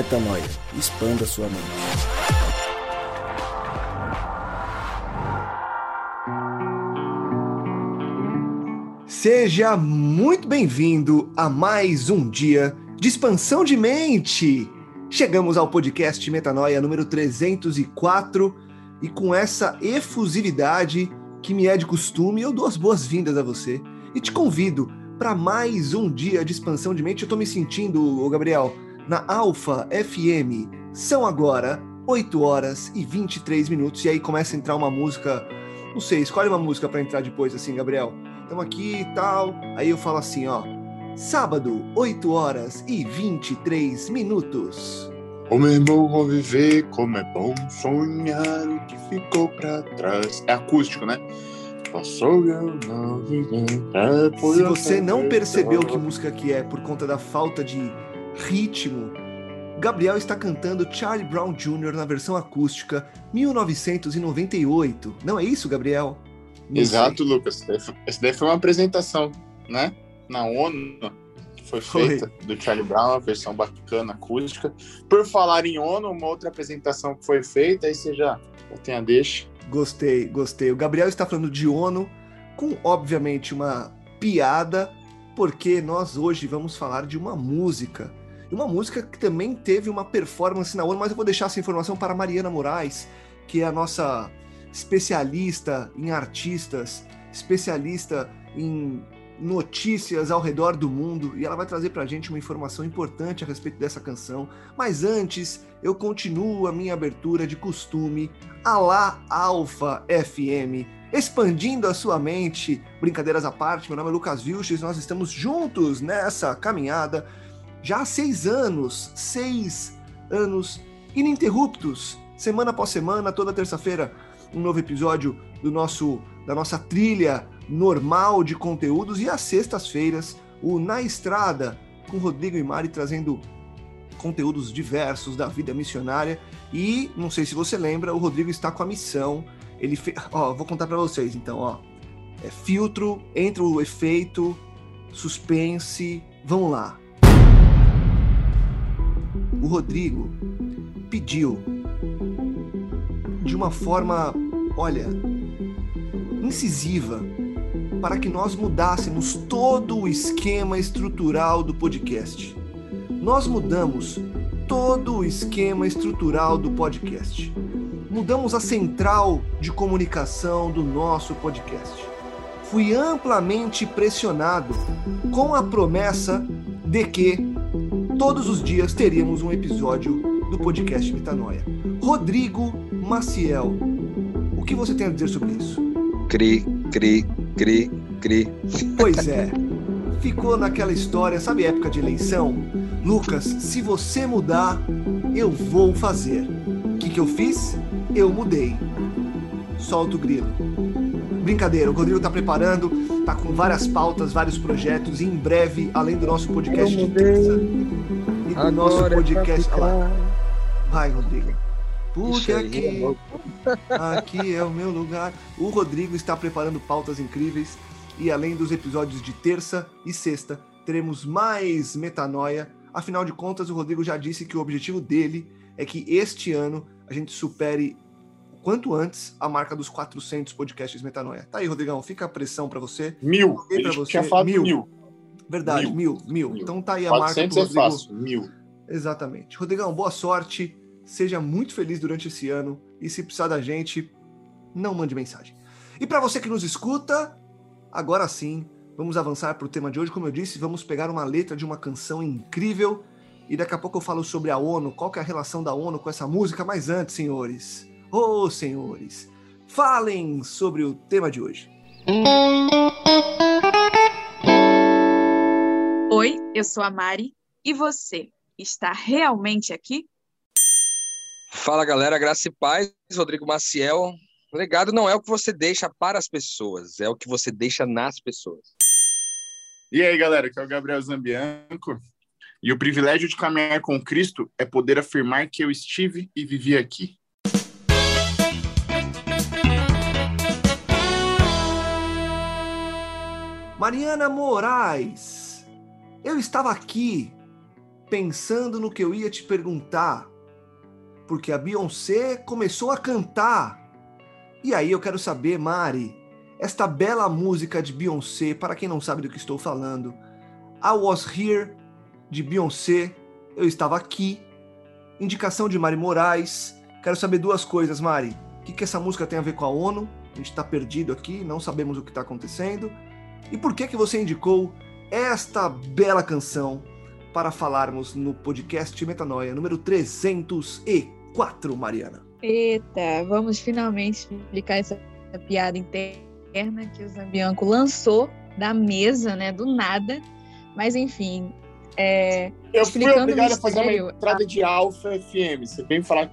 Metanoia. Expanda sua mente. Seja muito bem-vindo a mais um dia de expansão de mente. Chegamos ao podcast Metanoia número 304 e com essa efusividade que me é de costume, eu dou as boas-vindas a você e te convido para mais um dia de expansão de mente. Eu estou me sentindo, Gabriel, na Alfa FM. São agora 8 horas e 23 minutos. E aí começa a entrar uma música. Não sei, escolhe uma música para entrar depois, assim, Gabriel. Estamos aqui e tal. Aí eu falo assim, ó. Sábado, 8 horas e 23 minutos. Como é bom viver, como é bom sonhar o que ficou para trás. É acústico, né? Passou eu não viver. É, Se você não percebeu que música que é por conta da falta de ritmo, Gabriel está cantando Charlie Brown Jr. na versão acústica 1998. Não é isso, Gabriel? Não Exato, sei. Lucas. Essa daí foi uma apresentação, né? Na ONU, que foi feita foi. do Charlie Brown, uma versão bacana, acústica. Por falar em ONU, uma outra apresentação que foi feita, aí você já, já tem a deixa. Gostei, gostei. O Gabriel está falando de ONU, com obviamente uma piada, porque nós hoje vamos falar de uma música e uma música que também teve uma performance na ONU, mas eu vou deixar essa informação para Mariana Moraes, que é a nossa especialista em artistas, especialista em notícias ao redor do mundo e ela vai trazer para a gente uma informação importante a respeito dessa canção. Mas antes, eu continuo a minha abertura de costume, a lá Alfa FM, expandindo a sua mente. Brincadeiras à parte, meu nome é Lucas Vilches, nós estamos juntos nessa caminhada já há seis anos, seis anos ininterruptos, semana após semana, toda terça-feira, um novo episódio do nosso da nossa trilha normal de conteúdos. E às sextas-feiras o Na Estrada com Rodrigo e Mari trazendo conteúdos diversos da vida missionária. E não sei se você lembra, o Rodrigo está com a missão, ele fe... ó, vou contar para vocês então, ó. É filtro, entra o efeito, suspense, vamos lá o Rodrigo pediu de uma forma, olha, incisiva, para que nós mudássemos todo o esquema estrutural do podcast. Nós mudamos todo o esquema estrutural do podcast. Mudamos a central de comunicação do nosso podcast. Fui amplamente pressionado com a promessa de que todos os dias teríamos um episódio do podcast Metanoia. Rodrigo Maciel, o que você tem a dizer sobre isso? Cri, cri, cri, cri. Pois é, ficou naquela história, sabe época de eleição? Lucas, se você mudar, eu vou fazer. O que, que eu fiz? Eu mudei. Solta o grilo. Brincadeira, o Rodrigo está preparando, está com várias pautas, vários projetos, e em breve, além do nosso podcast de terça e do nosso é podcast. Olha lá. Vai, Rodrigo. Porque aqui, aqui é o meu lugar. O Rodrigo está preparando pautas incríveis. E além dos episódios de terça e sexta, teremos mais metanoia. Afinal de contas, o Rodrigo já disse que o objetivo dele é que este ano a gente supere quanto antes a marca dos 400 podcasts Metanoia. Tá aí, Rodrigão, fica a pressão para você. Mil. Pra você. Tinha falado mil. mil. Verdade, mil. Mil, mil. Então tá aí a marca do é Rodrigo. é fácil, mil. Exatamente. Rodrigão, boa sorte. Seja muito feliz durante esse ano. E se precisar da gente, não mande mensagem. E para você que nos escuta, agora sim, vamos avançar para o tema de hoje. Como eu disse, vamos pegar uma letra de uma canção incrível. E daqui a pouco eu falo sobre a ONU, qual que é a relação da ONU com essa música. Mas antes, senhores, oh, senhores, falem sobre o tema de hoje. Oi, eu sou a Mari e você está realmente aqui? Fala galera, graça e paz, Rodrigo Maciel. O legado não é o que você deixa para as pessoas, é o que você deixa nas pessoas. E aí galera, aqui é o Gabriel Zambianco. E o privilégio de caminhar com Cristo é poder afirmar que eu estive e vivi aqui. Mariana Moraes, eu estava aqui pensando no que eu ia te perguntar, porque a Beyoncé começou a cantar. E aí eu quero saber, Mari, esta bela música de Beyoncé, para quem não sabe do que estou falando, I Was Here, de Beyoncé, eu estava aqui, indicação de Mari Moraes. Quero saber duas coisas, Mari. O que, que essa música tem a ver com a ONU? A gente está perdido aqui, não sabemos o que está acontecendo. E por que, que você indicou esta bela canção para falarmos no podcast Metanoia número 304, Mariana? Eita, vamos finalmente explicar essa piada interna que o Zambianco lançou da mesa, né, do nada. Mas enfim, é, eu fui obrigado a fazer uma entrada de Alfa FM. Você vem falar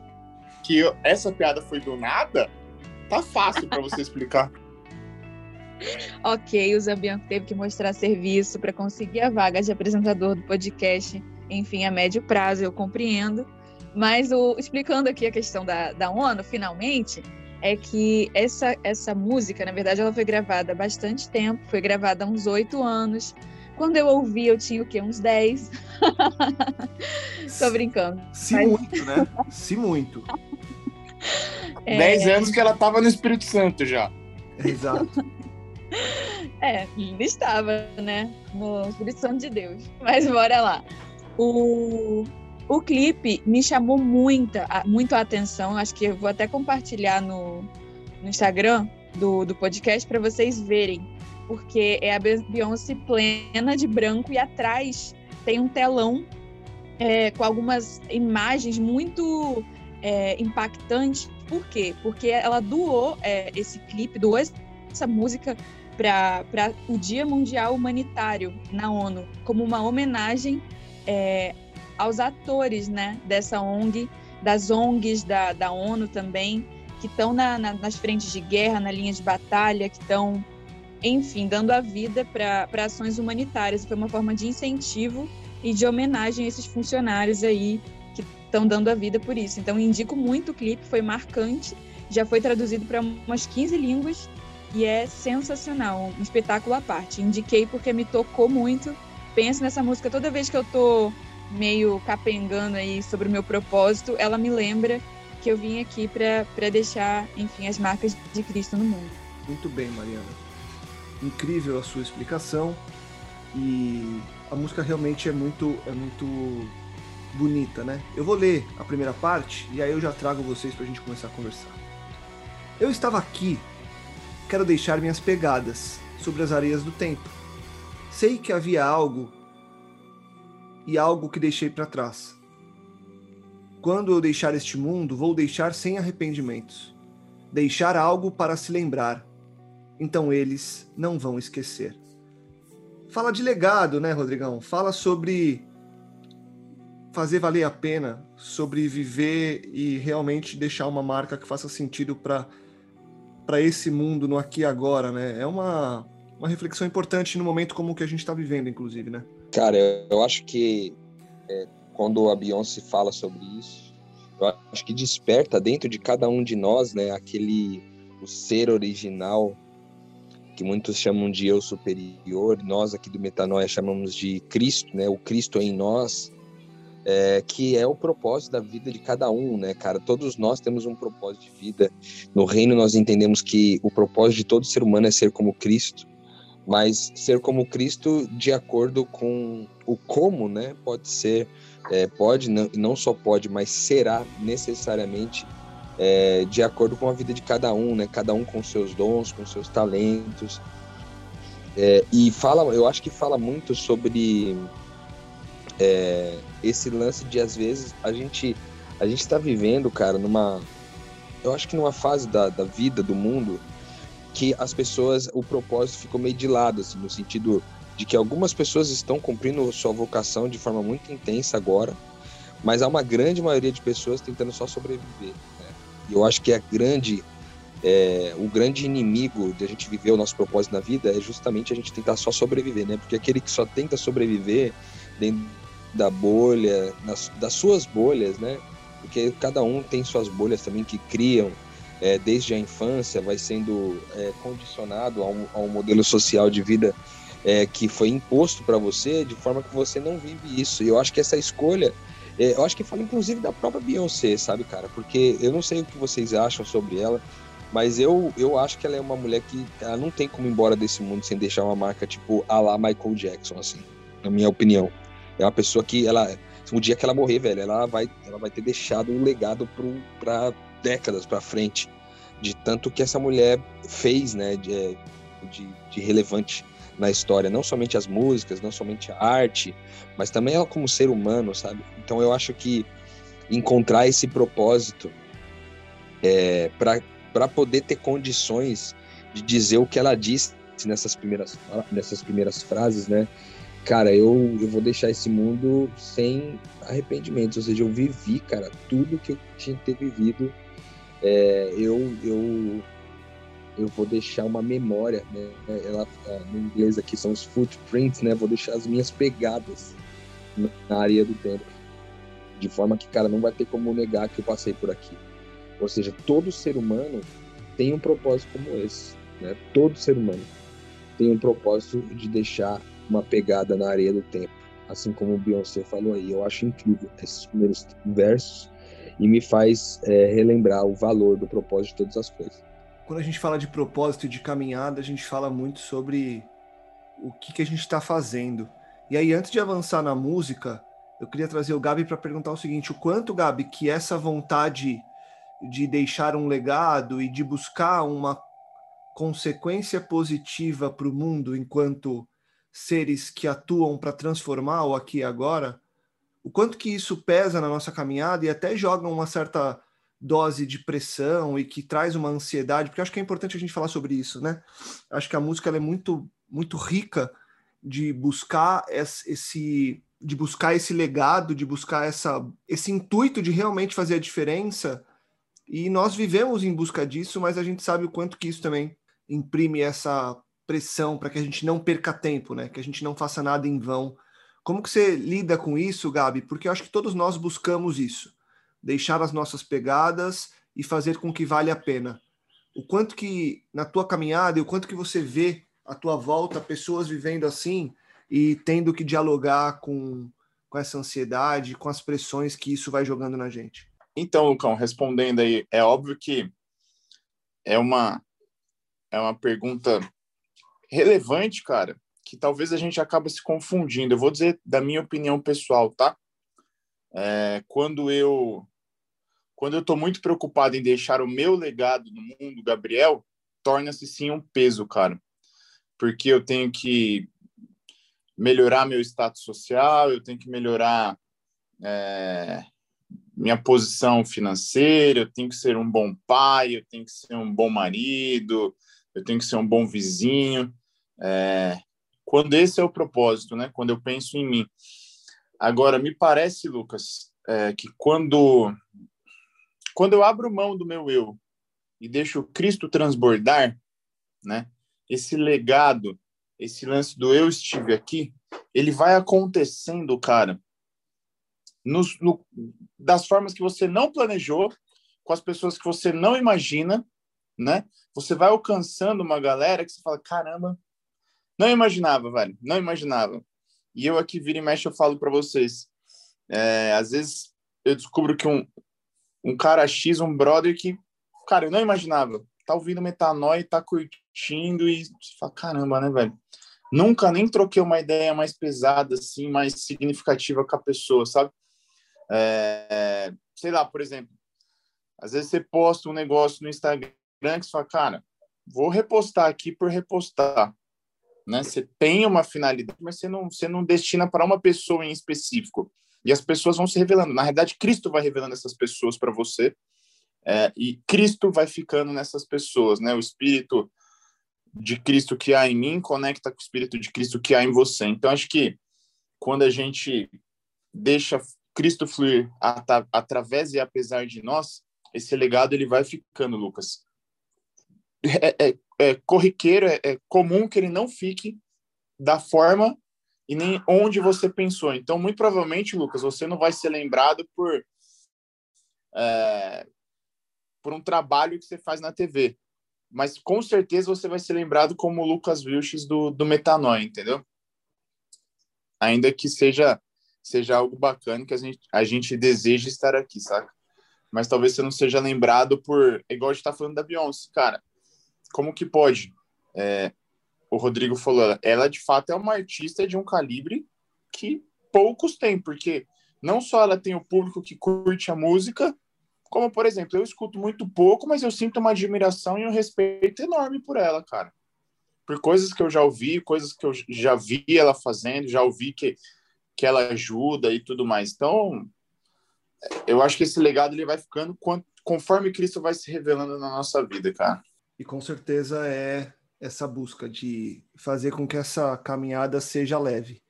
que eu, essa piada foi do nada? Tá fácil para você explicar. ok, o Zambianco teve que mostrar serviço para conseguir a vaga de apresentador do podcast, enfim, a médio prazo, eu compreendo. Mas o, explicando aqui a questão da, da ONU, finalmente, é que essa, essa música, na verdade, ela foi gravada há bastante tempo, foi gravada há uns oito anos. Quando eu ouvi, eu tinha o quê? Uns 10. Tô brincando. Se mas... muito, né? Se muito. É... 10 anos que ela tava no Espírito Santo já. Exato. É, estava, né? No Espírito de Deus. Mas bora lá. O, o clipe me chamou muita, muito a atenção. Acho que eu vou até compartilhar no, no Instagram do, do podcast para vocês verem. Porque é a Beyoncé plena de branco e atrás tem um telão é, com algumas imagens muito é, impactantes. Por quê? Porque ela doou é, esse clipe, doou essa música para o Dia Mundial Humanitário na ONU, como uma homenagem é, aos atores né, dessa ONG, das ONGs da, da ONU também, que estão na, na, nas frentes de guerra, na linha de batalha, que estão, enfim, dando a vida para ações humanitárias. Foi uma forma de incentivo e de homenagem a esses funcionários aí que estão dando a vida por isso. Então, indico muito o clipe, foi marcante, já foi traduzido para umas 15 línguas e é sensacional, um espetáculo à parte. Indiquei porque me tocou muito. Penso nessa música toda vez que eu tô meio capengando aí sobre o meu propósito, ela me lembra que eu vim aqui para deixar, enfim, as marcas de Cristo no mundo. Muito bem, Mariana. Incrível a sua explicação e a música realmente é muito é muito bonita, né? Eu vou ler a primeira parte e aí eu já trago vocês para a gente começar a conversar. Eu estava aqui quero deixar minhas pegadas sobre as areias do tempo. Sei que havia algo e algo que deixei para trás. Quando eu deixar este mundo, vou deixar sem arrependimentos. Deixar algo para se lembrar. Então eles não vão esquecer. Fala de legado, né, Rodrigão? Fala sobre fazer valer a pena, sobre viver e realmente deixar uma marca que faça sentido para para esse mundo no aqui e agora, né? É uma, uma reflexão importante no momento como o que a gente está vivendo, inclusive, né? Cara, eu acho que é, quando a Beyoncé fala sobre isso, eu acho que desperta dentro de cada um de nós, né, aquele o ser original que muitos chamam de eu superior, nós aqui do Metanoia chamamos de Cristo, né, o Cristo em nós, é, que é o propósito da vida de cada um, né, cara? Todos nós temos um propósito de vida. No reino nós entendemos que o propósito de todo ser humano é ser como Cristo, mas ser como Cristo de acordo com o como, né? Pode ser, é, pode, não, não só pode, mas será necessariamente é, de acordo com a vida de cada um, né? Cada um com seus dons, com seus talentos. É, e fala, eu acho que fala muito sobre é, esse lance de às vezes a gente a gente está vivendo, cara, numa eu acho que numa fase da, da vida do mundo que as pessoas o propósito ficou meio de lado, assim, no sentido de que algumas pessoas estão cumprindo sua vocação de forma muito intensa agora, mas há uma grande maioria de pessoas tentando só sobreviver. Né? E eu acho que a grande é, o grande inimigo de a gente viver o nosso propósito na vida é justamente a gente tentar só sobreviver, né? Porque aquele que só tenta sobreviver dentro da bolha, nas, das suas bolhas, né? Porque cada um tem suas bolhas também que criam é, desde a infância, vai sendo é, condicionado a um, a um, modelo social de vida é, que foi imposto para você de forma que você não vive isso. E eu acho que essa escolha, é, eu acho que fala inclusive da própria Beyoncé, sabe, cara? Porque eu não sei o que vocês acham sobre ela, mas eu, eu acho que ela é uma mulher que ela não tem como ir embora desse mundo sem deixar uma marca tipo a lá Michael Jackson, assim, na minha opinião. É uma pessoa que ela, um dia que ela morrer, velho, ela vai, ela vai ter deixado um legado para décadas para frente de tanto que essa mulher fez, né, de, de, de relevante na história, não somente as músicas, não somente a arte, mas também ela como ser humano, sabe? Então eu acho que encontrar esse propósito é, para poder ter condições de dizer o que ela disse nessas primeiras, nessas primeiras frases, né? Cara, eu, eu vou deixar esse mundo sem arrependimentos, ou seja, eu vivi, cara, tudo que eu tinha que ter vivido, é, eu, eu eu vou deixar uma memória, né? Ela, no inglês aqui são os footprints, né? Vou deixar as minhas pegadas na areia do tempo. De forma que, cara, não vai ter como negar que eu passei por aqui. Ou seja, todo ser humano tem um propósito como esse, né? Todo ser humano tem um propósito de deixar uma pegada na areia do tempo. Assim como o Beyoncé falou aí. Eu acho incrível esses primeiros versos e me faz é, relembrar o valor do propósito de todas as coisas quando a gente fala de propósito e de caminhada, a gente fala muito sobre o que, que a gente está fazendo. E aí, antes de avançar na música, eu queria trazer o Gabi para perguntar o seguinte: o quanto, Gabi, que essa vontade de deixar um legado e de buscar uma consequência positiva para o mundo enquanto seres que atuam para transformar o aqui e agora, o quanto que isso pesa na nossa caminhada e até joga uma certa dose de pressão e que traz uma ansiedade, porque acho que é importante a gente falar sobre isso, né? Acho que a música é muito muito rica de buscar esse de buscar esse legado, de buscar essa esse intuito de realmente fazer a diferença. E nós vivemos em busca disso, mas a gente sabe o quanto que isso também imprime essa pressão para que a gente não perca tempo, né? Que a gente não faça nada em vão. Como que você lida com isso, Gabi? Porque eu acho que todos nós buscamos isso deixar as nossas pegadas e fazer com que vale a pena. O quanto que na tua caminhada e o quanto que você vê à tua volta pessoas vivendo assim e tendo que dialogar com, com essa ansiedade, com as pressões que isso vai jogando na gente. Então, Lucão, respondendo aí, é óbvio que é uma é uma pergunta relevante, cara, que talvez a gente acabe se confundindo. Eu vou dizer da minha opinião pessoal, tá? É, quando eu quando eu estou muito preocupado em deixar o meu legado no mundo, Gabriel, torna-se sim um peso, cara, porque eu tenho que melhorar meu status social, eu tenho que melhorar é, minha posição financeira, eu tenho que ser um bom pai, eu tenho que ser um bom marido, eu tenho que ser um bom vizinho. É, quando esse é o propósito, né? Quando eu penso em mim. Agora, me parece, Lucas, é, que quando, quando eu abro mão do meu eu e deixo Cristo transbordar, né, esse legado, esse lance do eu estive aqui, ele vai acontecendo, cara, no, das formas que você não planejou, com as pessoas que você não imagina, né? Você vai alcançando uma galera que você fala, caramba, não imaginava, velho, não imaginava. E eu aqui, vira e mexe, eu falo para vocês. É, às vezes eu descubro que um, um cara X, um brother que, cara, eu não imaginava. Tá ouvindo Metanoia, tá curtindo e fala, caramba, né, velho? Nunca nem troquei uma ideia mais pesada, assim, mais significativa com a pessoa, sabe? É, sei lá, por exemplo, às vezes você posta um negócio no Instagram que você fala, cara, vou repostar aqui por repostar né? Você tem uma finalidade, mas você não, você não destina para uma pessoa em específico. E as pessoas vão se revelando. Na realidade, Cristo vai revelando essas pessoas para você, é, e Cristo vai ficando nessas pessoas, né? O Espírito de Cristo que há em mim conecta com o Espírito de Cristo que há em você. Então, acho que quando a gente deixa Cristo fluir at através e apesar de nós, esse legado ele vai ficando, Lucas. É, é, é corriqueiro, é, é comum que ele não fique da forma e nem onde você pensou. Então, muito provavelmente, Lucas, você não vai ser lembrado por é, por um trabalho que você faz na TV, mas com certeza você vai ser lembrado como o Lucas Vilches do, do Metanoia, entendeu? Ainda que seja seja algo bacana que a gente, a gente deseja estar aqui, sabe? Mas talvez você não seja lembrado por. Igual a gente tá falando da Beyoncé, cara. Como que pode? É, o Rodrigo falou, ela de fato é uma artista de um calibre que poucos têm, porque não só ela tem o público que curte a música, como, por exemplo, eu escuto muito pouco, mas eu sinto uma admiração e um respeito enorme por ela, cara. Por coisas que eu já ouvi, coisas que eu já vi ela fazendo, já ouvi que, que ela ajuda e tudo mais. Então, eu acho que esse legado ele vai ficando conforme Cristo vai se revelando na nossa vida, cara. E com certeza é essa busca de fazer com que essa caminhada seja leve.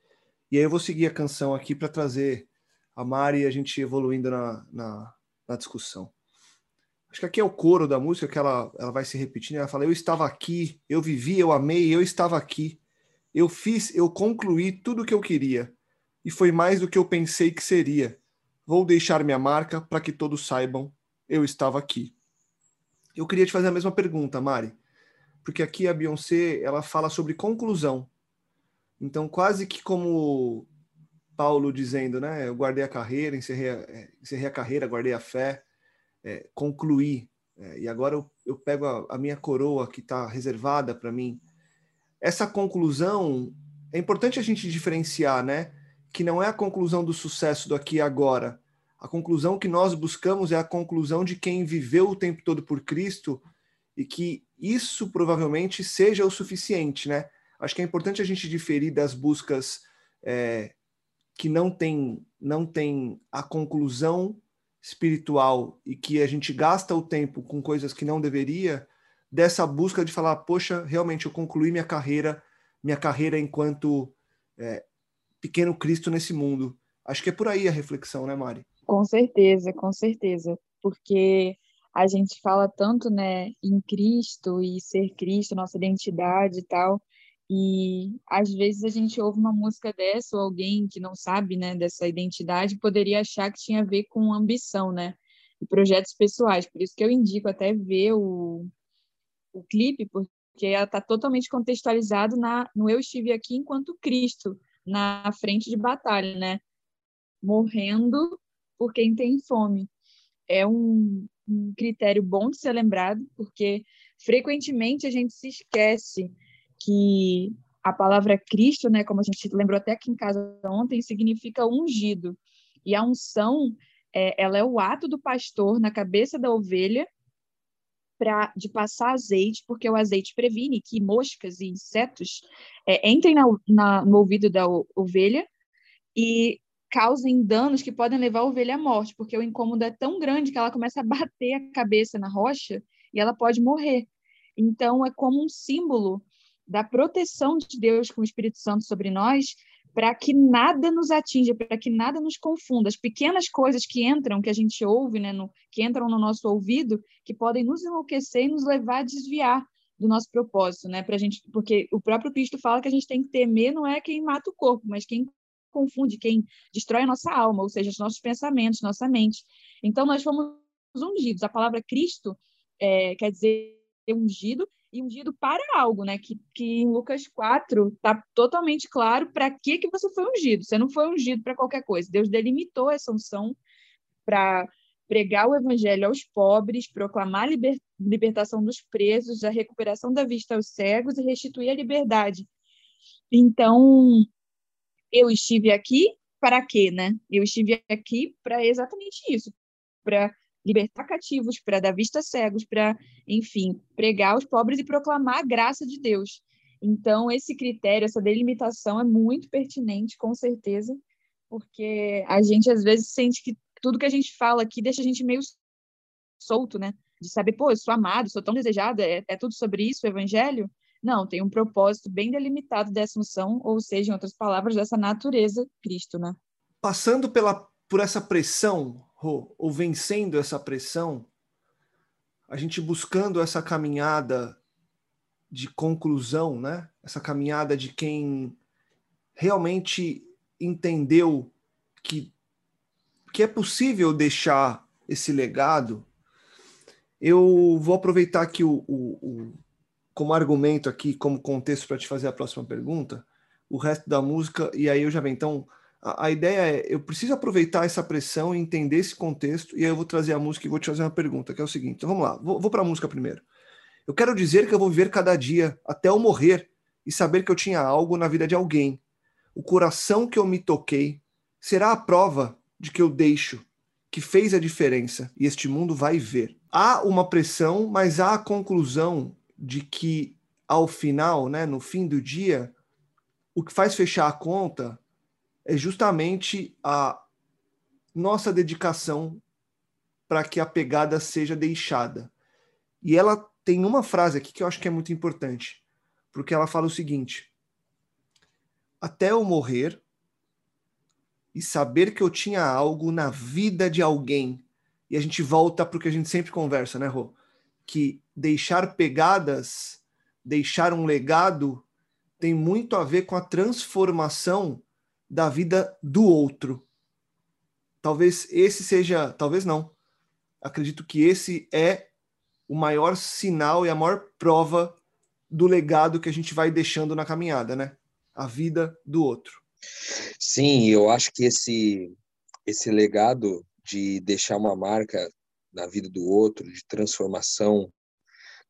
E aí eu vou seguir a canção aqui para trazer a Mari e a gente evoluindo na, na, na, discussão. Acho que aqui é o coro da música que ela, ela vai se repetindo. Ela fala: Eu estava aqui, eu vivi, eu amei, eu estava aqui. Eu fiz, eu concluí tudo o que eu queria. E foi mais do que eu pensei que seria. Vou deixar minha marca para que todos saibam, eu estava aqui. Eu queria te fazer a mesma pergunta, Mari porque aqui a Beyoncé ela fala sobre conclusão. Então, quase que como Paulo dizendo, né? Eu guardei a carreira, encerrei a, é, encerrei a carreira, guardei a fé, é, concluí. É, e agora eu, eu pego a, a minha coroa que está reservada para mim. Essa conclusão é importante a gente diferenciar, né? Que não é a conclusão do sucesso do aqui e agora. A conclusão que nós buscamos é a conclusão de quem viveu o tempo todo por Cristo e que isso provavelmente seja o suficiente, né? Acho que é importante a gente diferir das buscas é, que não tem, não tem a conclusão espiritual e que a gente gasta o tempo com coisas que não deveria, dessa busca de falar, poxa, realmente eu concluí minha carreira, minha carreira enquanto é, pequeno Cristo nesse mundo. Acho que é por aí a reflexão, né, Mari? Com certeza, com certeza. Porque a gente fala tanto, né, em Cristo e ser Cristo, nossa identidade e tal, e às vezes a gente ouve uma música dessa ou alguém que não sabe, né, dessa identidade poderia achar que tinha a ver com ambição, né, e projetos pessoais. Por isso que eu indico até ver o, o clipe, porque ela está totalmente contextualizado na no eu estive aqui enquanto Cristo na frente de batalha, né, morrendo por quem tem fome. É um, um critério bom de ser lembrado, porque frequentemente a gente se esquece que a palavra Cristo, né, como a gente lembrou até aqui em casa ontem, significa ungido. E a unção, é, ela é o ato do pastor na cabeça da ovelha para de passar azeite, porque o azeite previne que moscas e insetos é, entrem na, na, no ouvido da ovelha e causem danos que podem levar a ovelha à morte, porque o incômodo é tão grande que ela começa a bater a cabeça na rocha e ela pode morrer. Então, é como um símbolo da proteção de Deus com o Espírito Santo sobre nós, para que nada nos atinja, para que nada nos confunda. As pequenas coisas que entram, que a gente ouve, né, no, que entram no nosso ouvido, que podem nos enlouquecer e nos levar a desviar do nosso propósito, né? Pra gente, porque o próprio Cristo fala que a gente tem que temer não é quem mata o corpo, mas quem confunde, quem destrói a nossa alma, ou seja, os nossos pensamentos, nossa mente. Então, nós fomos ungidos. A palavra Cristo é, quer dizer ungido e ungido para algo, né? Que, que em Lucas 4 está totalmente claro para que, que você foi ungido. Você não foi ungido para qualquer coisa. Deus delimitou essa unção para pregar o evangelho aos pobres, proclamar a liber, libertação dos presos, a recuperação da vista aos cegos e restituir a liberdade. Então, eu estive aqui para quê, né? Eu estive aqui para exatamente isso, para libertar cativos, para dar vista a cegos, para, enfim, pregar aos pobres e proclamar a graça de Deus. Então, esse critério, essa delimitação é muito pertinente, com certeza, porque a gente às vezes sente que tudo que a gente fala aqui deixa a gente meio solto, né? De saber, pô, eu sou amado, sou tão desejado, é, é tudo sobre isso, o evangelho. Não, tem um propósito bem delimitado dessa unção, ou seja, em outras palavras, dessa natureza Cristo, né? Passando pela, por essa pressão, ou vencendo essa pressão, a gente buscando essa caminhada de conclusão, né? Essa caminhada de quem realmente entendeu que, que é possível deixar esse legado. Eu vou aproveitar aqui o, o, o como argumento aqui, como contexto para te fazer a próxima pergunta, o resto da música, e aí eu já venho. Então, a, a, ideia é, eu preciso aproveitar essa pressão e entender esse contexto, e aí eu vou trazer a música e vou te fazer uma pergunta, que é o seguinte. Então vamos lá, vou, vou para a música primeiro. Eu quero dizer que eu vou viver cada dia até eu morrer e saber que eu tinha algo na vida de alguém. O coração que eu me toquei será a prova de que eu deixo, que fez a diferença e este mundo vai ver. Há uma pressão, mas há a conclusão de que ao final, né, no fim do dia, o que faz fechar a conta é justamente a nossa dedicação para que a pegada seja deixada. E ela tem uma frase aqui que eu acho que é muito importante, porque ela fala o seguinte: Até eu morrer e saber que eu tinha algo na vida de alguém. E a gente volta para o que a gente sempre conversa, né, Rô? Que deixar pegadas, deixar um legado, tem muito a ver com a transformação da vida do outro. Talvez esse seja, talvez não. Acredito que esse é o maior sinal e a maior prova do legado que a gente vai deixando na caminhada, né? A vida do outro. Sim, eu acho que esse esse legado de deixar uma marca na vida do outro, de transformação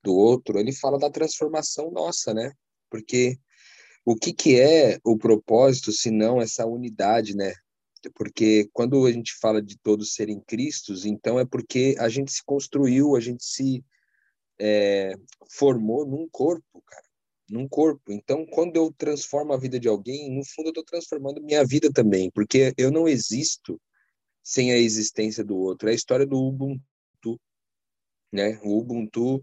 do outro, ele fala da transformação nossa, né? Porque o que, que é o propósito se não essa unidade, né? Porque quando a gente fala de todos serem Cristos, então é porque a gente se construiu, a gente se é, formou num corpo, cara, num corpo. Então, quando eu transformo a vida de alguém, no fundo eu estou transformando minha vida também, porque eu não existo sem a existência do outro. É a história do Ubuntu, né? O Ubuntu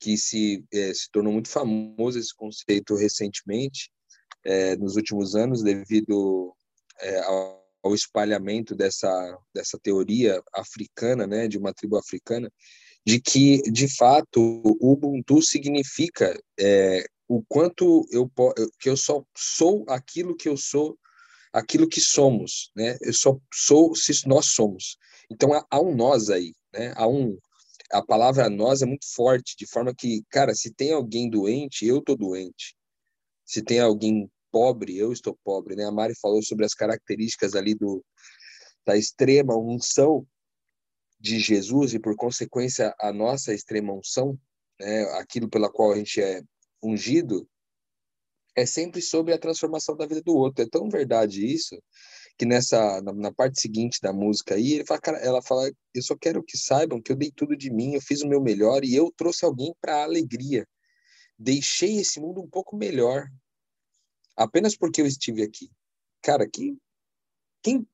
que se, é, se tornou muito famoso esse conceito recentemente, é, nos últimos anos, devido é, ao, ao, espalhamento dessa, dessa teoria africana, né, de uma tribo africana, de que, de fato, o Ubuntu significa o quanto eu, que eu só sou aquilo que eu sou, aquilo que somos, né? Eu só sou se nós somos. Então há, há um nós aí, né? Há um a palavra nós é muito forte, de forma que, cara, se tem alguém doente, eu tô doente. Se tem alguém pobre, eu estou pobre, né? A Mari falou sobre as características ali do da extrema unção de Jesus e por consequência a nossa extrema unção, né, aquilo pela qual a gente é ungido, é sempre sobre a transformação da vida do outro. É tão verdade isso que nessa na, na, parte seguinte da música aí, ele fala, cara, ela fala, eu só quero que saibam que eu dei tudo de mim, eu fiz o meu melhor e eu trouxe alguém para alegria. Deixei esse mundo um pouco melhor apenas porque eu estive aqui. Cara, que quem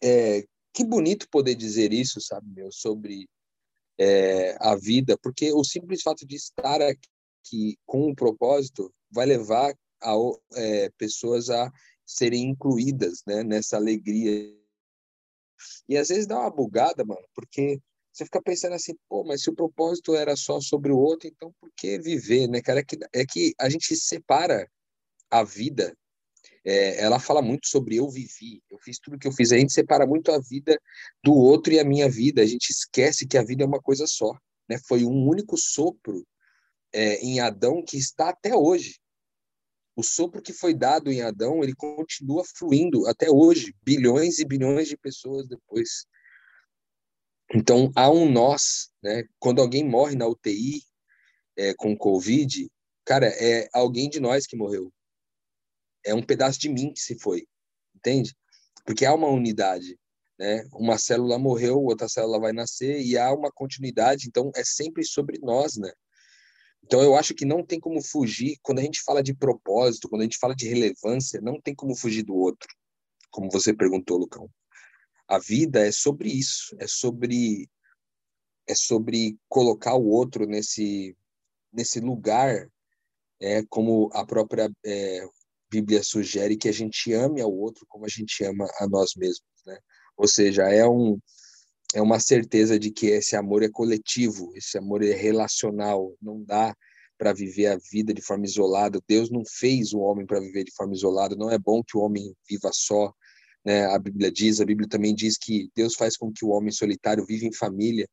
é, que bonito poder dizer isso, sabe, meu, sobre é, a vida, porque o simples fato de estar aqui com um propósito vai levar a, é, pessoas a serem incluídas né, nessa alegria. E às vezes dá uma bugada, mano, porque você fica pensando assim, pô, mas se o propósito era só sobre o outro, então por que viver, né, cara? É que, é que a gente separa a vida. É, ela fala muito sobre eu vivi, eu fiz tudo que eu fiz. A gente separa muito a vida do outro e a minha vida. A gente esquece que a vida é uma coisa só. Né? Foi um único sopro é, em Adão que está até hoje. O sopro que foi dado em Adão, ele continua fluindo até hoje, bilhões e bilhões de pessoas depois. Então, há um nós, né? Quando alguém morre na UTI é, com Covid, cara, é alguém de nós que morreu. É um pedaço de mim que se foi, entende? Porque há uma unidade, né? Uma célula morreu, outra célula vai nascer e há uma continuidade. Então, é sempre sobre nós, né? Então, eu acho que não tem como fugir, quando a gente fala de propósito, quando a gente fala de relevância, não tem como fugir do outro, como você perguntou, Lucão. A vida é sobre isso, é sobre é sobre colocar o outro nesse nesse lugar, é como a própria é, Bíblia sugere que a gente ame ao outro como a gente ama a nós mesmos, né? Ou seja, é um é uma certeza de que esse amor é coletivo, esse amor é relacional, não dá para viver a vida de forma isolada. Deus não fez o homem para viver de forma isolada, não é bom que o homem viva só, né? A Bíblia diz, a Bíblia também diz que Deus faz com que o homem solitário viva em família.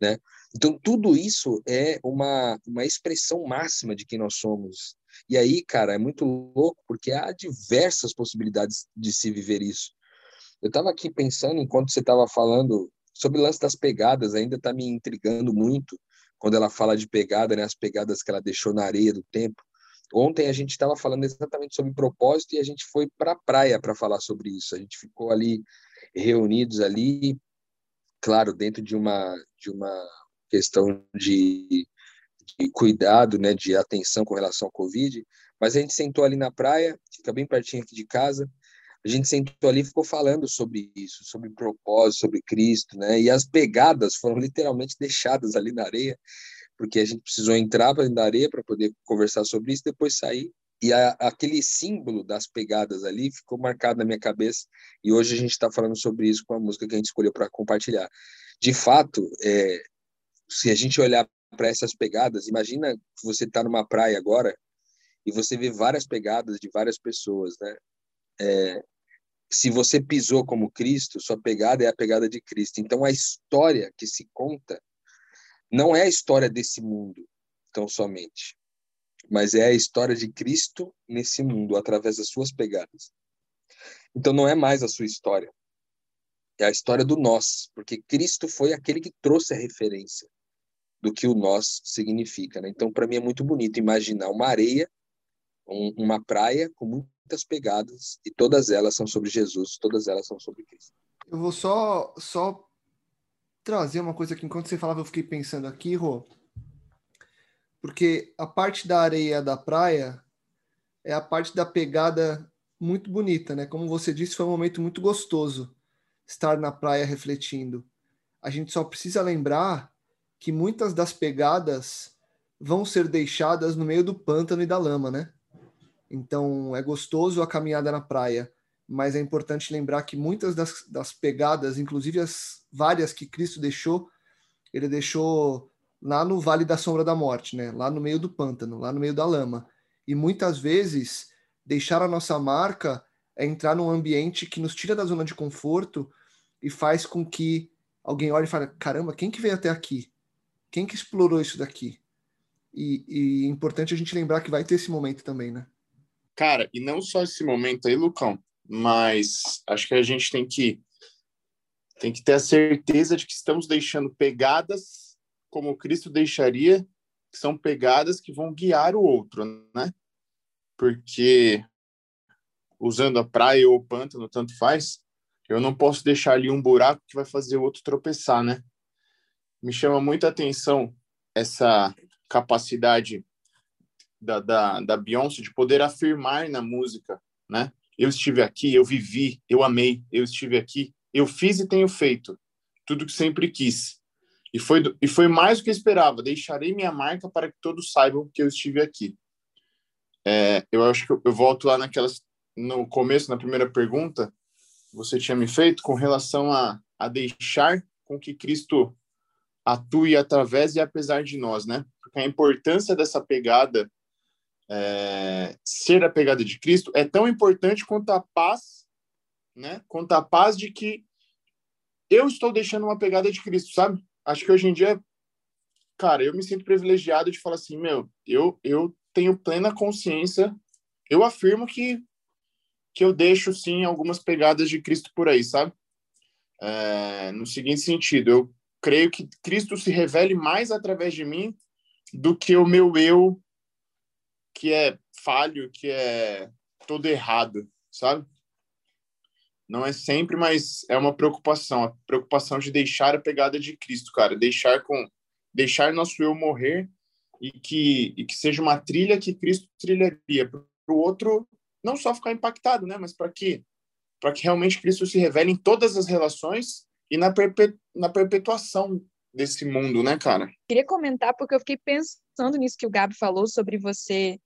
né? Então, tudo isso é uma, uma expressão máxima de quem nós somos. E aí, cara, é muito louco, porque há diversas possibilidades de se viver isso. Eu estava aqui pensando, enquanto você estava falando, sobre o lance das pegadas, ainda está me intrigando muito, quando ela fala de pegada, né, as pegadas que ela deixou na areia do tempo. Ontem a gente estava falando exatamente sobre propósito e a gente foi para a praia para falar sobre isso. A gente ficou ali reunidos ali, claro, dentro de uma de uma questão de, de cuidado, né, de atenção com relação ao Covid, mas a gente sentou ali na praia, fica bem pertinho aqui de casa, a gente sentou ali e ficou falando sobre isso, sobre propósito, sobre Cristo, né, e as pegadas foram literalmente deixadas ali na areia, porque a gente precisou entrar para da areia para poder conversar sobre isso, depois sair e a, aquele símbolo das pegadas ali ficou marcado na minha cabeça e hoje a gente está falando sobre isso com a música que a gente escolheu para compartilhar. De fato, é, se a gente olhar para essas pegadas, imagina que você está numa praia agora e você vê várias pegadas de várias pessoas, né? É, se você pisou como Cristo, sua pegada é a pegada de Cristo. Então a história que se conta não é a história desse mundo, tão somente, mas é a história de Cristo nesse mundo através das suas pegadas. Então não é mais a sua história, é a história do nós, porque Cristo foi aquele que trouxe a referência do que o nós significa. Né? Então, para mim é muito bonito imaginar uma areia, um, uma praia com muitas pegadas e todas elas são sobre Jesus, todas elas são sobre Cristo. Eu vou só só trazer uma coisa que enquanto você falava eu fiquei pensando aqui, Rô, porque a parte da areia da praia é a parte da pegada muito bonita, né? Como você disse, foi um momento muito gostoso estar na praia refletindo. A gente só precisa lembrar que muitas das pegadas vão ser deixadas no meio do pântano e da lama, né? Então é gostoso a caminhada na praia, mas é importante lembrar que muitas das, das pegadas, inclusive as várias que Cristo deixou, ele deixou lá no Vale da Sombra da Morte, né? Lá no meio do pântano, lá no meio da lama. E muitas vezes deixar a nossa marca é entrar num ambiente que nos tira da zona de conforto e faz com que alguém olhe e fale: caramba, quem que veio até aqui? Quem que explorou isso daqui? E, e é importante a gente lembrar que vai ter esse momento também, né? Cara, e não só esse momento aí, Lucão, mas acho que a gente tem que tem que ter a certeza de que estamos deixando pegadas como Cristo deixaria, que são pegadas que vão guiar o outro, né? Porque usando a praia ou o pântano, tanto faz, eu não posso deixar ali um buraco que vai fazer o outro tropeçar, né? me chama muita atenção essa capacidade da, da, da Beyoncé de poder afirmar na música, né? Eu estive aqui, eu vivi, eu amei, eu estive aqui, eu fiz e tenho feito tudo que sempre quis. E foi, e foi mais do que esperava. Deixarei minha marca para que todos saibam que eu estive aqui. É, eu acho que eu, eu volto lá naquelas no começo, na primeira pergunta, você tinha me feito com relação a, a deixar com que Cristo atue através e apesar de nós, né? Porque a importância dessa pegada, é, ser a pegada de Cristo, é tão importante quanto a paz, né? Quanto a paz de que eu estou deixando uma pegada de Cristo, sabe? Acho que hoje em dia, cara, eu me sinto privilegiado de falar assim, meu, eu, eu tenho plena consciência, eu afirmo que, que eu deixo, sim, algumas pegadas de Cristo por aí, sabe? É, no seguinte sentido, eu creio que Cristo se revele mais através de mim do que o meu eu que é falho, que é todo errado, sabe? Não é sempre, mas é uma preocupação, a preocupação de deixar a pegada de Cristo, cara, deixar com deixar nosso eu morrer e que e que seja uma trilha que Cristo trilharia para o outro não só ficar impactado, né, mas para que para que realmente Cristo se revele em todas as relações e na, perpe na perpetuação desse mundo, né, cara? Queria comentar porque eu fiquei pensando nisso que o Gabi falou sobre você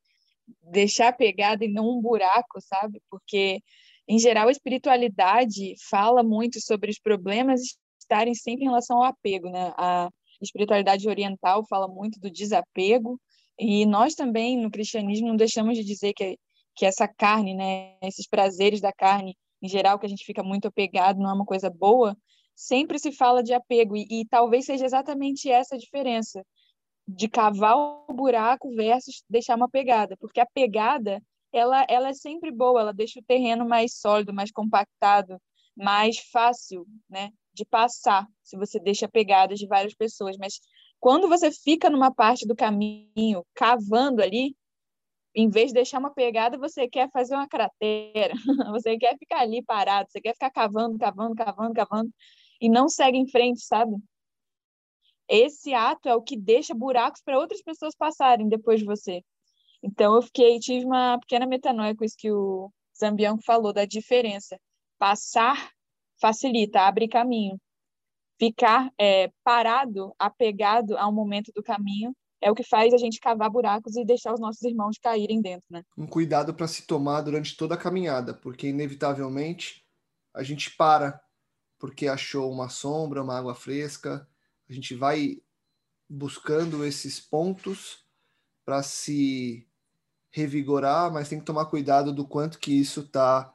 deixar pegada e não um buraco, sabe? Porque em geral a espiritualidade fala muito sobre os problemas estarem sempre em relação ao apego, né? A espiritualidade oriental fala muito do desapego e nós também no cristianismo não deixamos de dizer que que essa carne, né, esses prazeres da carne em geral que a gente fica muito apegado não é uma coisa boa, sempre se fala de apego, e, e talvez seja exatamente essa a diferença de cavar o buraco versus deixar uma pegada, porque a pegada ela, ela é sempre boa, ela deixa o terreno mais sólido, mais compactado, mais fácil, né, de passar, se você deixa pegadas de várias pessoas, mas quando você fica numa parte do caminho cavando ali, em vez de deixar uma pegada, você quer fazer uma cratera, você quer ficar ali parado, você quer ficar cavando, cavando, cavando, cavando, e não segue em frente, sabe? Esse ato é o que deixa buracos para outras pessoas passarem depois de você. Então eu fiquei, tive uma pequena metanoia com isso que o Zambianco falou, da diferença. Passar facilita, abre caminho. Ficar é, parado, apegado a um momento do caminho, é o que faz a gente cavar buracos e deixar os nossos irmãos caírem dentro, né? Um cuidado para se tomar durante toda a caminhada, porque inevitavelmente a gente para porque achou uma sombra, uma água fresca. A gente vai buscando esses pontos para se revigorar, mas tem que tomar cuidado do quanto que isso está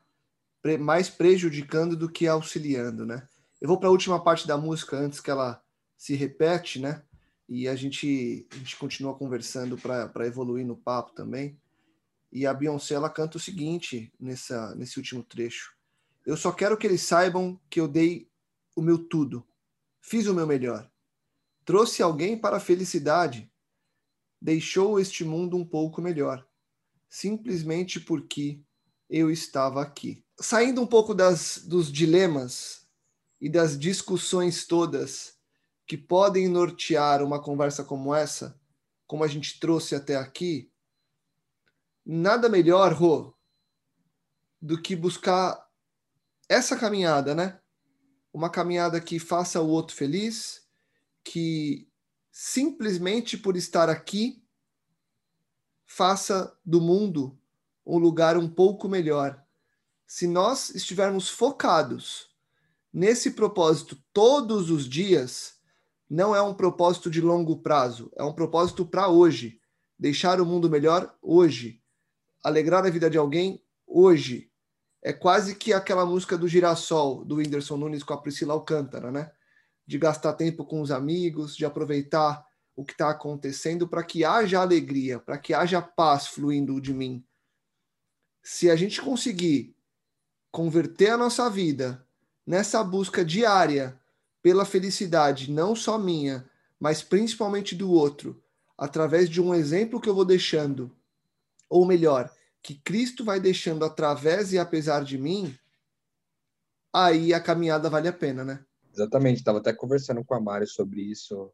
mais prejudicando do que auxiliando, né? Eu vou para a última parte da música antes que ela se repete, né? E a gente, a gente continua conversando para evoluir no papo também. E a Beyoncé ela canta o seguinte nessa, nesse último trecho: Eu só quero que eles saibam que eu dei o meu tudo, fiz o meu melhor, trouxe alguém para a felicidade, deixou este mundo um pouco melhor, simplesmente porque eu estava aqui. Saindo um pouco das, dos dilemas e das discussões todas que podem nortear uma conversa como essa, como a gente trouxe até aqui, nada melhor, Rô, do que buscar essa caminhada, né? Uma caminhada que faça o outro feliz, que simplesmente por estar aqui faça do mundo um lugar um pouco melhor. Se nós estivermos focados nesse propósito todos os dias, não é um propósito de longo prazo, é um propósito para hoje. Deixar o mundo melhor hoje. Alegrar a vida de alguém hoje. É quase que aquela música do Girassol, do Whindersson Nunes com a Priscila Alcântara, né? De gastar tempo com os amigos, de aproveitar o que está acontecendo para que haja alegria, para que haja paz fluindo de mim. Se a gente conseguir converter a nossa vida nessa busca diária pela felicidade, não só minha, mas principalmente do outro, através de um exemplo que eu vou deixando, ou melhor, que Cristo vai deixando através e apesar de mim, aí a caminhada vale a pena, né? Exatamente, estava até conversando com a Mari sobre isso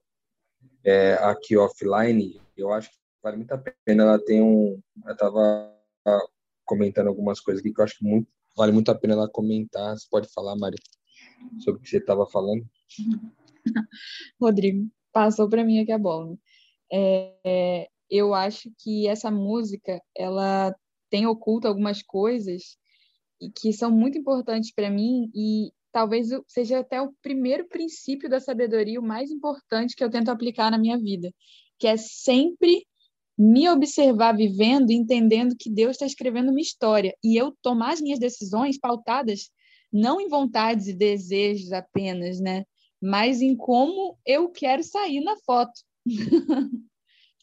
é, aqui offline. Eu acho que vale muito a pena. Ela tem um. Eu estava comentando algumas coisas aqui que eu acho que muito, vale muito a pena ela comentar. Você pode falar, Mari, sobre o que você estava falando? Rodrigo, passou para mim aqui a bola. É, eu acho que essa música ela tem oculto algumas coisas que são muito importantes para mim e talvez seja até o primeiro princípio da sabedoria, o mais importante que eu tento aplicar na minha vida, que é sempre me observar vivendo, entendendo que Deus está escrevendo uma história e eu tomar as minhas decisões pautadas não em vontades e desejos apenas, né? Mas em como eu quero sair na foto.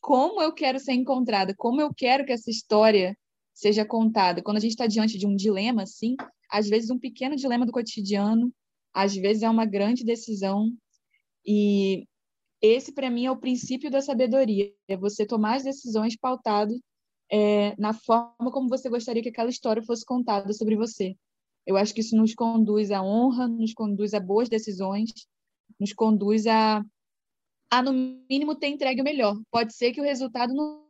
como eu quero ser encontrada, como eu quero que essa história seja contada. Quando a gente está diante de um dilema, assim, às vezes um pequeno dilema do cotidiano, às vezes é uma grande decisão. E esse, para mim, é o princípio da sabedoria: é você tomar as decisões pautado é, na forma como você gostaria que aquela história fosse contada sobre você. Eu acho que isso nos conduz à honra, nos conduz a boas decisões, nos conduz a, a no mínimo, ter entregue o melhor. Pode ser que o resultado não,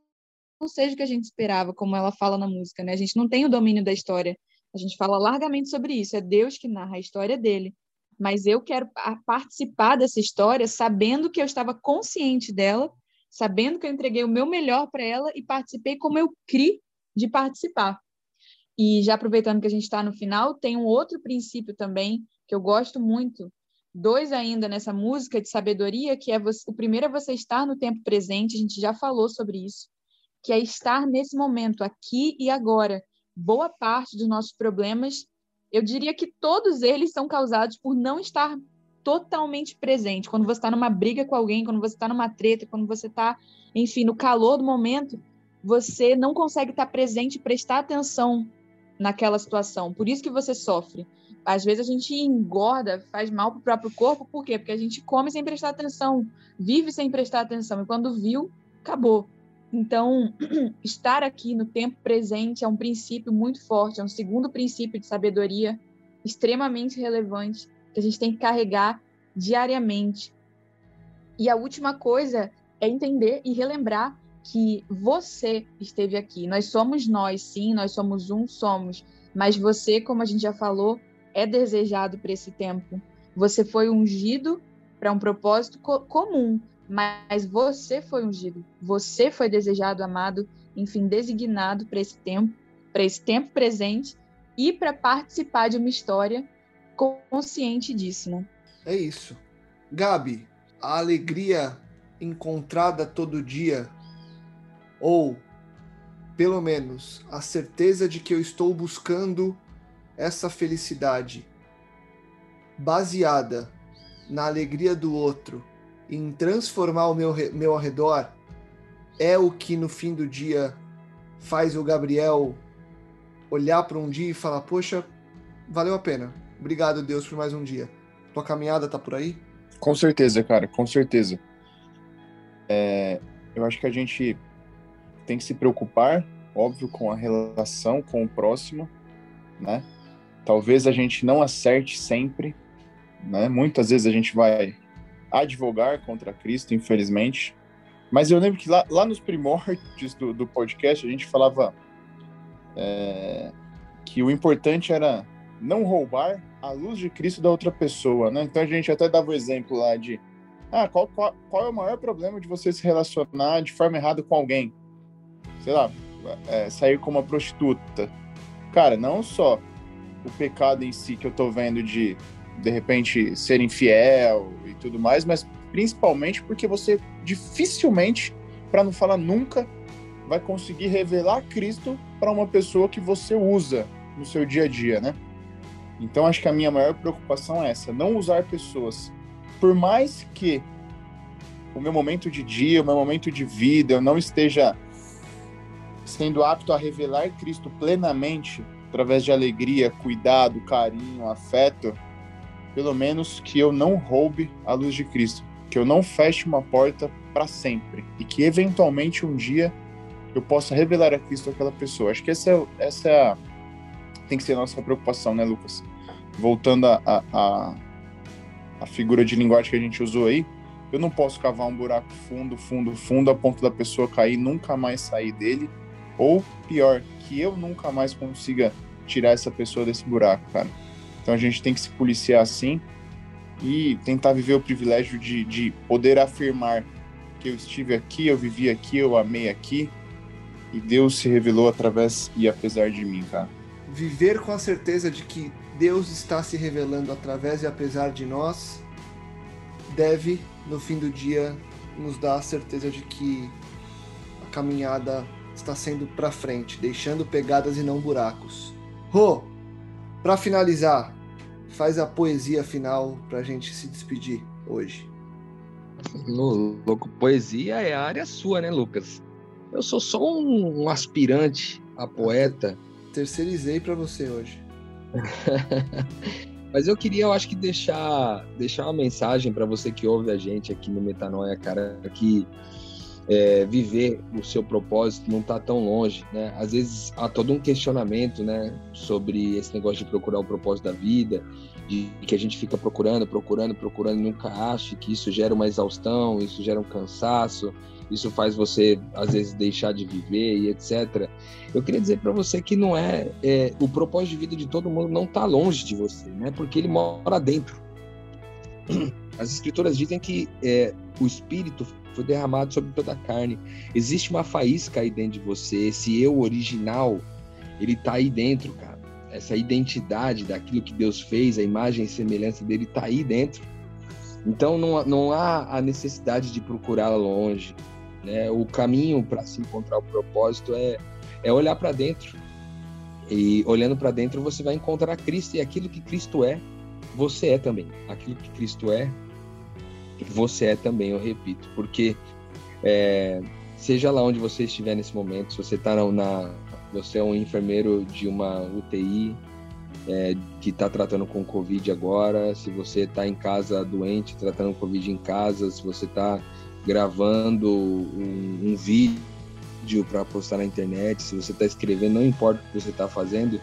não seja o que a gente esperava, como ela fala na música, né? A gente não tem o domínio da história. A gente fala largamente sobre isso. É Deus que narra a história dele. Mas eu quero participar dessa história sabendo que eu estava consciente dela, sabendo que eu entreguei o meu melhor para ela e participei como eu criei de participar. E já aproveitando que a gente está no final, tem um outro princípio também que eu gosto muito, dois ainda nessa música de sabedoria, que é você, o primeiro é você estar no tempo presente, a gente já falou sobre isso, que é estar nesse momento aqui e agora. Boa parte dos nossos problemas, eu diria que todos eles são causados por não estar totalmente presente. Quando você está numa briga com alguém, quando você está numa treta, quando você está, enfim, no calor do momento, você não consegue estar presente e prestar atenção naquela situação. Por isso que você sofre. Às vezes a gente engorda, faz mal para o próprio corpo, por quê? Porque a gente come sem prestar atenção, vive sem prestar atenção, e quando viu, acabou. Então, estar aqui no tempo presente é um princípio muito forte, é um segundo princípio de sabedoria extremamente relevante que a gente tem que carregar diariamente. E a última coisa é entender e relembrar que você esteve aqui. Nós somos nós, sim, nós somos um, somos. Mas você, como a gente já falou, é desejado para esse tempo. Você foi ungido para um propósito co comum, mas você foi ungido. Você foi desejado, amado, enfim, designado para esse tempo, para esse tempo presente e para participar de uma história consciente disso, né? É isso. Gabi, a alegria encontrada todo dia, ou pelo menos a certeza de que eu estou buscando essa felicidade baseada na alegria do outro, em transformar o meu, meu ao redor, é o que no fim do dia faz o Gabriel olhar para um dia e falar: Poxa, valeu a pena. Obrigado, Deus, por mais um dia. Tua caminhada tá por aí? Com certeza, cara, com certeza. É, eu acho que a gente tem que se preocupar, óbvio, com a relação com o próximo, né? Talvez a gente não acerte sempre, né? Muitas vezes a gente vai advogar contra Cristo, infelizmente. Mas eu lembro que lá, lá nos primórdios do, do podcast a gente falava é, que o importante era não roubar a luz de Cristo da outra pessoa, né? Então a gente até dava o exemplo lá de ah, qual, qual, qual é o maior problema de você se relacionar de forma errada com alguém? Sei lá, é, sair com uma prostituta. Cara, não só o pecado em si que eu tô vendo de de repente ser infiel e tudo mais, mas principalmente porque você dificilmente, para não falar nunca, vai conseguir revelar Cristo para uma pessoa que você usa no seu dia a dia, né? Então acho que a minha maior preocupação é essa, não usar pessoas. Por mais que o meu momento de dia, o meu momento de vida, eu não esteja sendo apto a revelar Cristo plenamente através de alegria, cuidado, carinho, afeto, pelo menos que eu não roube a luz de Cristo, que eu não feche uma porta para sempre e que eventualmente um dia eu possa revelar a Cristo àquela pessoa. Acho que essa é, essa é a, tem que ser a nossa preocupação, né, Lucas? Voltando a, a, a figura de linguagem que a gente usou aí, eu não posso cavar um buraco fundo, fundo, fundo, a ponto da pessoa cair nunca mais sair dele, ou pior, que eu nunca mais consiga tirar essa pessoa desse buraco, cara. Então a gente tem que se policiar assim e tentar viver o privilégio de, de poder afirmar que eu estive aqui, eu vivi aqui, eu amei aqui e Deus se revelou através e apesar de mim, cara viver com a certeza de que Deus está se revelando através e apesar de nós, deve, no fim do dia, nos dar a certeza de que a caminhada está sendo para frente, deixando pegadas e não buracos. Rô, para finalizar, faz a poesia final para a gente se despedir hoje. Louco, poesia é a área sua, né, Lucas? Eu sou só um, aspirante a poeta terceirizei para você hoje. Mas eu queria, eu acho que deixar, deixar uma mensagem para você que ouve a gente aqui no Metanoia, cara, que é, viver o seu propósito não está tão longe, né? Às vezes há todo um questionamento, né, sobre esse negócio de procurar o propósito da vida, de que a gente fica procurando, procurando, procurando, e nunca acha que isso gera uma exaustão, isso gera um cansaço, isso faz você às vezes deixar de viver e etc. Eu queria dizer para você que não é, é, o propósito de vida de todo mundo não está longe de você, né? Porque ele mora dentro. As escrituras dizem que é, o Espírito foi derramado sobre toda a carne. Existe uma faísca aí dentro de você, esse eu original, ele está aí dentro, cara. Essa identidade daquilo que Deus fez, a imagem e semelhança dele está aí dentro. Então não, não há a necessidade de procurar longe. Né? O caminho para se encontrar o propósito é, é olhar para dentro. E olhando para dentro você vai encontrar Cristo e aquilo que Cristo é. você é também. Aquilo que Cristo é, você é também, eu repito. Porque é, seja lá onde você estiver nesse momento, se você está na, você é um enfermeiro de uma UTI é, que está tratando com Covid agora, se você está em casa doente, tratando Covid em casa, se você está gravando um, um vídeo para postar na internet, se você está escrevendo, não importa o que você está fazendo,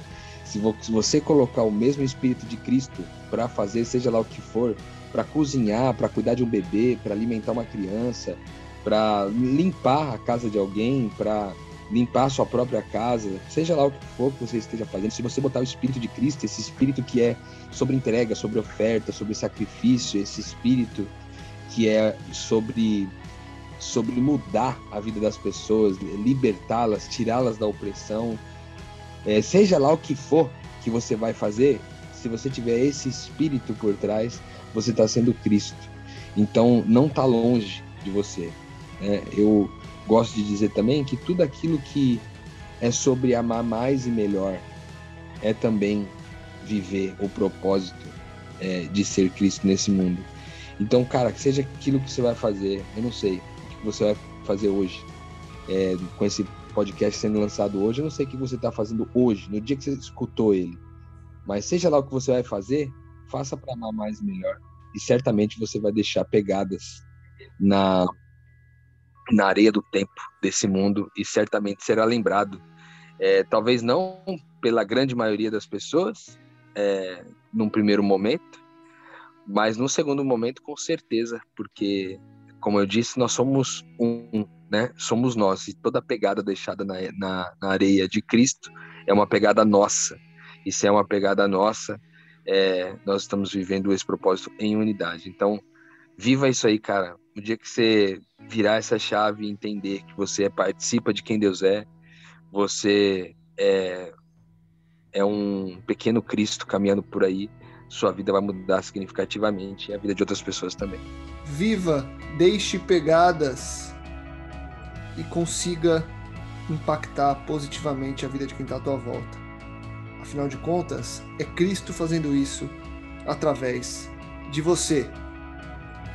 se você colocar o mesmo Espírito de Cristo para fazer, seja lá o que for, para cozinhar, para cuidar de um bebê, para alimentar uma criança, para limpar a casa de alguém, para limpar a sua própria casa, seja lá o que for que você esteja fazendo, se você botar o Espírito de Cristo, esse Espírito que é sobre entrega, sobre oferta, sobre sacrifício, esse Espírito que é sobre sobre mudar a vida das pessoas, libertá-las, tirá-las da opressão, é, seja lá o que for que você vai fazer, se você tiver esse espírito por trás, você está sendo Cristo. Então, não está longe de você. Né? Eu gosto de dizer também que tudo aquilo que é sobre amar mais e melhor é também viver o propósito é, de ser Cristo nesse mundo. Então, cara, seja aquilo que você vai fazer, eu não sei o que você vai fazer hoje, é, com esse podcast sendo lançado hoje, eu não sei o que você está fazendo hoje, no dia que você escutou ele. Mas seja lá o que você vai fazer, faça para amar mais melhor. E certamente você vai deixar pegadas na, na areia do tempo desse mundo e certamente será lembrado. É, talvez não pela grande maioria das pessoas, é, num primeiro momento, mas no segundo momento, com certeza, porque, como eu disse, nós somos um, né? Somos nós. E toda pegada deixada na, na, na areia de Cristo é uma pegada nossa. E se é uma pegada nossa, é, nós estamos vivendo esse propósito em unidade. Então, viva isso aí, cara. O dia que você virar essa chave e entender que você participa de quem Deus é, você é, é um pequeno Cristo caminhando por aí, sua vida vai mudar significativamente e a vida de outras pessoas também. Viva, deixe pegadas e consiga impactar positivamente a vida de quem está à tua volta. Afinal de contas, é Cristo fazendo isso através de você.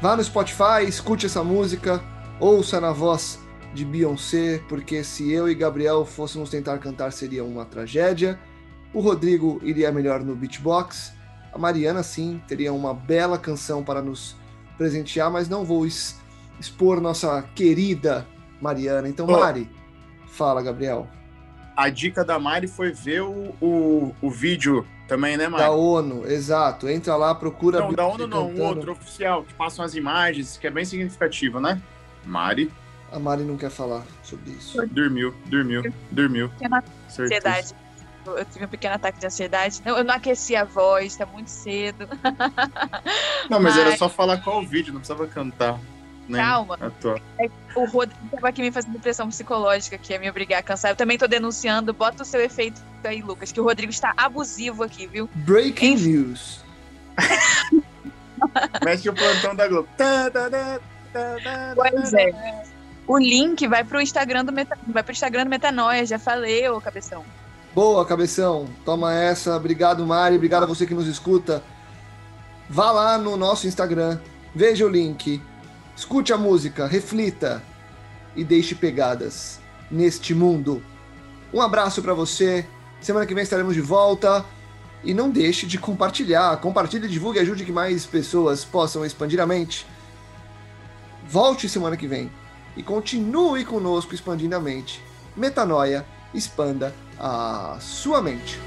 Vá no Spotify, escute essa música, ouça na voz de Beyoncé, porque se eu e Gabriel fôssemos tentar cantar seria uma tragédia. O Rodrigo iria melhor no beatbox. A Mariana, sim, teria uma bela canção para nos presentear, mas não vou expor nossa querida Mariana. Então, oh. Mari, fala, Gabriel. A dica da Mari foi ver o, o, o vídeo também, né, Mari? Da ONU, exato. Entra lá, procura. Não, da ONU não, um outro oficial, que passam as imagens, que é bem significativo, né? Mari. A Mari não quer falar sobre isso. Dormiu, dormiu, dormiu. Ansiedade. Eu tive um pequeno ataque de ansiedade. Eu não aqueci a voz, tá muito cedo. Não, mas, mas... era só falar qual o vídeo, não precisava cantar. Nem Calma. É, o Rodrigo estava aqui me fazendo pressão psicológica, que é me obrigar a cansar. Eu também tô denunciando. Bota o seu efeito aí, Lucas, que o Rodrigo está abusivo aqui, viu? Breaking Enfim. news. Mexe o plantão da Globo. Pois é. O link vai pro Instagram do Meta... vai pro Instagram do Metanoia, já falei, ô cabeção. Boa, cabeção. Toma essa. Obrigado, Mari. Obrigado a você que nos escuta. Vá lá no nosso Instagram, veja o link Escute a música, reflita e deixe pegadas neste mundo. Um abraço para você. Semana que vem estaremos de volta. E não deixe de compartilhar. Compartilhe, divulgue ajude que mais pessoas possam expandir a mente. Volte semana que vem e continue conosco expandindo a mente. Metanoia, expanda a sua mente.